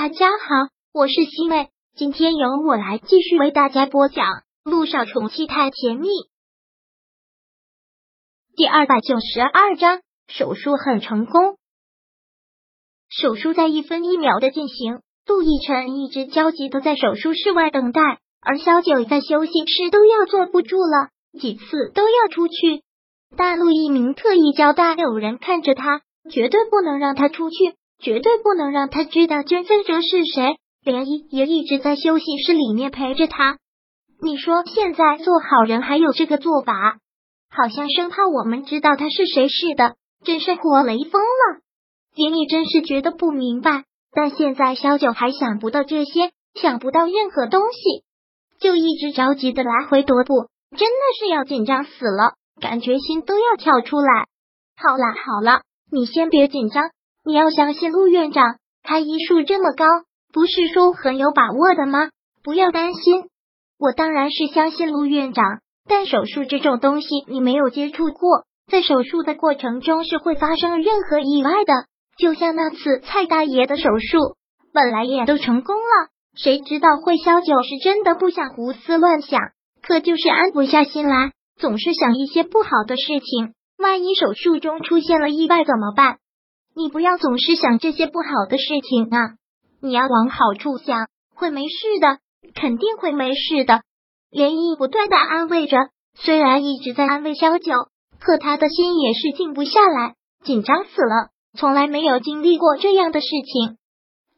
大家好，我是西妹，今天由我来继续为大家播讲《路上宠妻太甜蜜》第二百九十二章。手术很成功，手术在一分一秒的进行。陆亦辰一直焦急的在手术室外等待，而小九在休息室都要坐不住了，几次都要出去。但陆一鸣特意交代有人看着他，绝对不能让他出去。绝对不能让他知道捐赠者是谁。涟漪也一直在休息室里面陪着他。你说现在做好人还有这个做法，好像生怕我们知道他是谁似的，真是活雷锋了。涟漪真是觉得不明白，但现在小九还想不到这些，想不到任何东西，就一直着急的来回踱步，真的是要紧张死了，感觉心都要跳出来。好了好了，你先别紧张。你要相信陆院长，他医术这么高，不是说很有把握的吗？不要担心，我当然是相信陆院长。但手术这种东西，你没有接触过，在手术的过程中是会发生任何意外的。就像那次蔡大爷的手术，本来也都成功了，谁知道会消九是真的不想胡思乱想，可就是安不下心来，总是想一些不好的事情。万一手术中出现了意外怎么办？你不要总是想这些不好的事情啊！你要往好处想，会没事的，肯定会没事的。涟漪不断的安慰着，虽然一直在安慰萧九，可他的心也是静不下来，紧张死了，从来没有经历过这样的事情。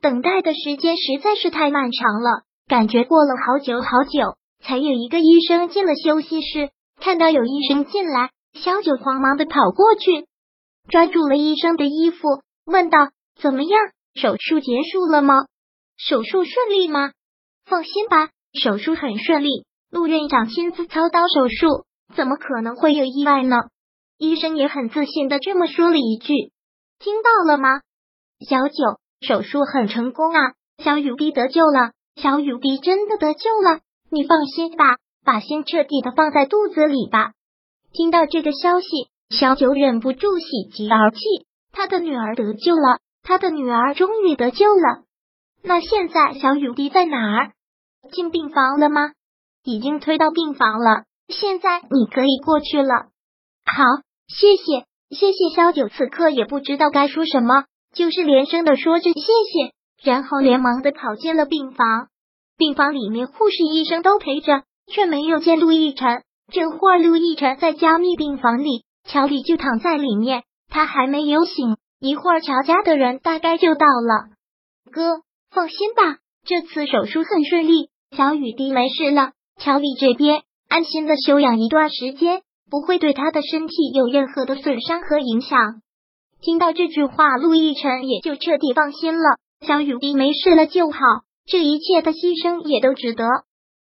等待的时间实在是太漫长了，感觉过了好久好久，才有一个医生进了休息室。看到有医生进来，萧九慌忙的跑过去。抓住了医生的衣服，问道：“怎么样？手术结束了吗？手术顺利吗？”放心吧，手术很顺利。陆院长亲自操刀手术，怎么可能会有意外呢？医生也很自信的这么说了一句：“听到了吗？”小九，手术很成功啊！小雨滴得救了，小雨滴真的得救了，你放心吧，把心彻底的放在肚子里吧。听到这个消息。小九忍不住喜极而泣，他的女儿得救了，他的女儿终于得救了。那现在小雨滴在哪儿？进病房了吗？已经推到病房了。现在你可以过去了。好，谢谢，谢谢。小九此刻也不知道该说什么，就是连声的说着谢谢，然后连忙的跑进了病房。病房里面护士、医生都陪着，却没有见陆亦辰。这会儿陆亦辰在加密病房里。乔丽就躺在里面，他还没有醒。一会儿乔家的人大概就到了。哥，放心吧，这次手术很顺利，小雨滴没事了。乔丽这边安心的休养一段时间，不会对他的身体有任何的损伤和影响。听到这句话，陆亦辰也就彻底放心了。小雨滴没事了就好，这一切的牺牲也都值得。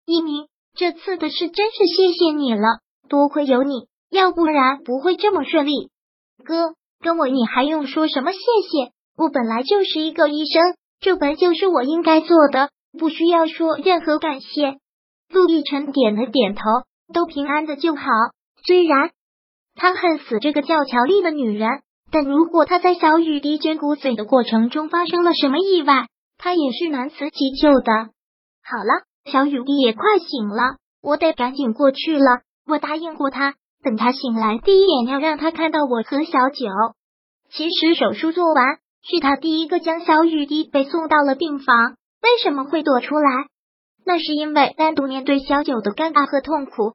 一鸣，这次的事真是谢谢你了，多亏有你。要不然不会这么顺利，哥跟我你还用说什么谢谢？我本来就是一个医生，这本就是我应该做的，不需要说任何感谢。陆亦辰点了点头，都平安的就好。虽然他恨死这个叫乔丽的女人，但如果他在小雨滴捐骨髓的过程中发生了什么意外，他也是难辞其咎的。好了，小雨滴也快醒了，我得赶紧过去了。我答应过他。等他醒来，第一眼要让他看到我和小九。其实手术做完，是他第一个将小雨滴被送到了病房。为什么会躲出来？那是因为单独面对小九的尴尬和痛苦。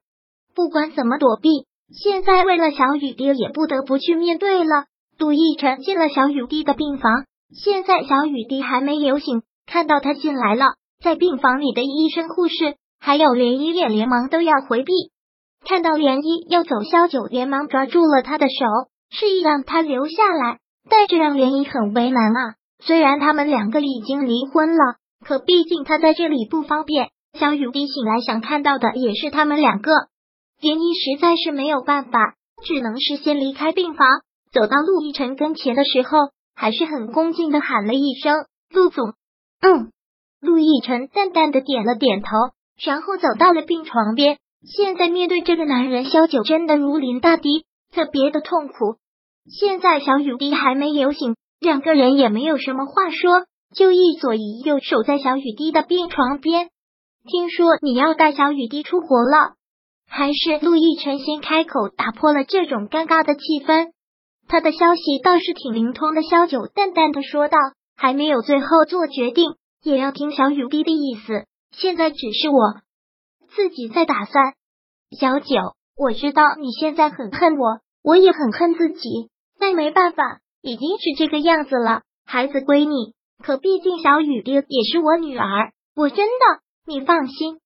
不管怎么躲避，现在为了小雨滴，也不得不去面对了。杜奕晨进了小雨滴的病房，现在小雨滴还没有醒，看到他进来了，在病房里的医生、护士还有连医院连忙都要回避。看到涟漪要走，萧九连忙抓住了他的手，示意让他留下来。但这让涟漪很为难啊！虽然他们两个已经离婚了，可毕竟他在这里不方便。小雨滴醒来想看到的也是他们两个，涟漪实在是没有办法，只能是先离开病房。走到陆亦辰跟前的时候，还是很恭敬的喊了一声：“陆总。”嗯，陆亦辰淡淡的点了点头，然后走到了病床边。现在面对这个男人，萧九真的如临大敌，特别的痛苦。现在小雨滴还没有醒，两个人也没有什么话说，就一左一右守在小雨滴的病床边。听说你要带小雨滴出国了，还是陆亦辰先开口打破了这种尴尬的气氛。他的消息倒是挺灵通的，萧九淡淡的说道：“还没有最后做决定，也要听小雨滴的意思。现在只是我自己在打算。”小九，我知道你现在很恨我，我也很恨自己，但没办法，已经是这个样子了。孩子归你，可毕竟小雨滴也是我女儿，我真的，你放心。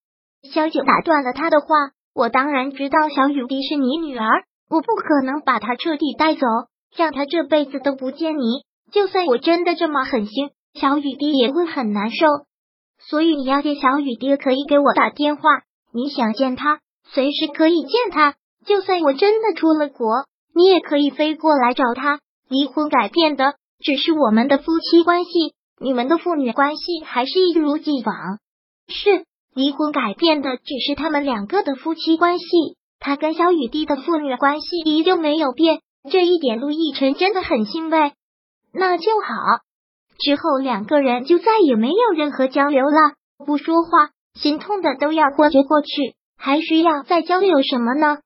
小九打断了他的话：“我当然知道小雨滴是你女儿，我不可能把她彻底带走。”让他这辈子都不见你，就算我真的这么狠心，小雨滴也会很难受。所以你要见小雨滴，可以给我打电话。你想见他，随时可以见他。就算我真的出了国，你也可以飞过来找他。离婚改变的只是我们的夫妻关系，你们的父女关系还是一如既往。是离婚改变的只是他们两个的夫妻关系，他跟小雨滴的父女关系依旧没有变。这一点，陆亦辰真的很欣慰。那就好，之后两个人就再也没有任何交流了，不说话，心痛的都要过去过去，还需要再交流什么呢？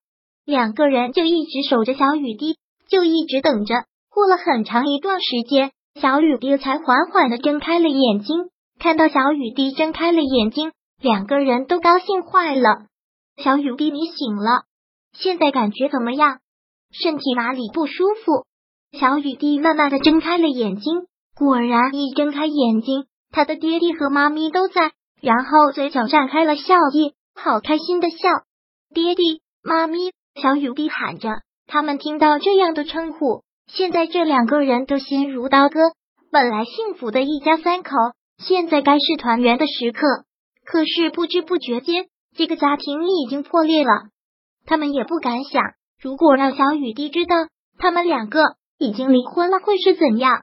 两个人就一直守着小雨滴，就一直等着。过了很长一段时间，小雨滴才缓缓的睁开了眼睛。看到小雨滴睁开了眼睛，两个人都高兴坏了。小雨滴，你醒了，现在感觉怎么样？身体哪里不舒服？小雨滴慢慢的睁开了眼睛，果然一睁开眼睛，他的爹地和妈咪都在，然后嘴角绽开了笑意，好开心的笑。爹地、妈咪，小雨滴喊着，他们听到这样的称呼，现在这两个人都心如刀割。本来幸福的一家三口，现在该是团圆的时刻，可是不知不觉间，这个家庭已经破裂了。他们也不敢想。如果让小雨滴知道他们两个已经离婚了，会是怎样？